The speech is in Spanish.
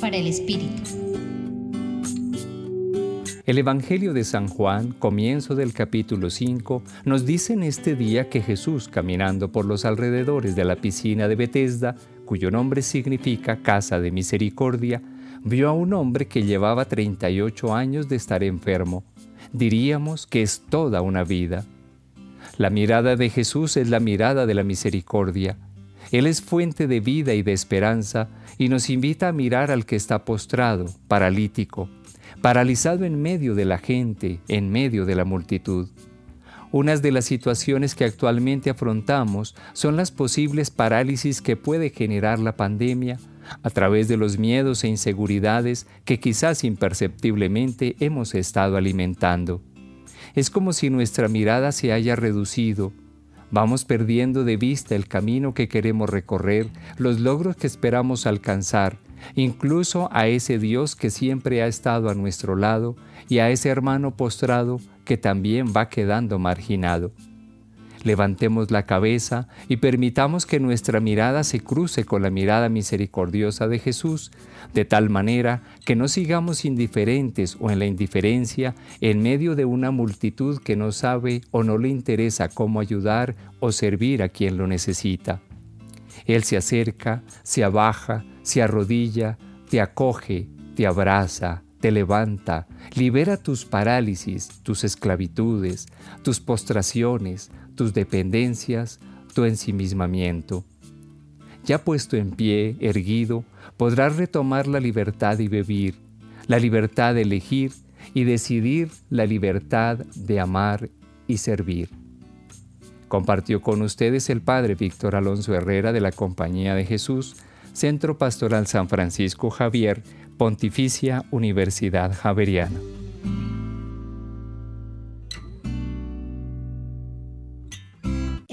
Para el Espíritu. El Evangelio de San Juan, comienzo del capítulo 5, nos dice en este día que Jesús, caminando por los alrededores de la piscina de Bethesda, cuyo nombre significa casa de misericordia, vio a un hombre que llevaba 38 años de estar enfermo. Diríamos que es toda una vida. La mirada de Jesús es la mirada de la misericordia. Él es fuente de vida y de esperanza y nos invita a mirar al que está postrado, paralítico, paralizado en medio de la gente, en medio de la multitud. Unas de las situaciones que actualmente afrontamos son las posibles parálisis que puede generar la pandemia a través de los miedos e inseguridades que quizás imperceptiblemente hemos estado alimentando. Es como si nuestra mirada se haya reducido. Vamos perdiendo de vista el camino que queremos recorrer, los logros que esperamos alcanzar, incluso a ese Dios que siempre ha estado a nuestro lado y a ese hermano postrado que también va quedando marginado. Levantemos la cabeza y permitamos que nuestra mirada se cruce con la mirada misericordiosa de Jesús, de tal manera que no sigamos indiferentes o en la indiferencia en medio de una multitud que no sabe o no le interesa cómo ayudar o servir a quien lo necesita. Él se acerca, se abaja, se arrodilla, te acoge, te abraza, te levanta, libera tus parálisis, tus esclavitudes, tus postraciones, tus dependencias, tu ensimismamiento. Ya puesto en pie, erguido, podrás retomar la libertad y vivir, la libertad de elegir y decidir la libertad de amar y servir. Compartió con ustedes el Padre Víctor Alonso Herrera de la Compañía de Jesús, Centro Pastoral San Francisco Javier, Pontificia Universidad Javeriana.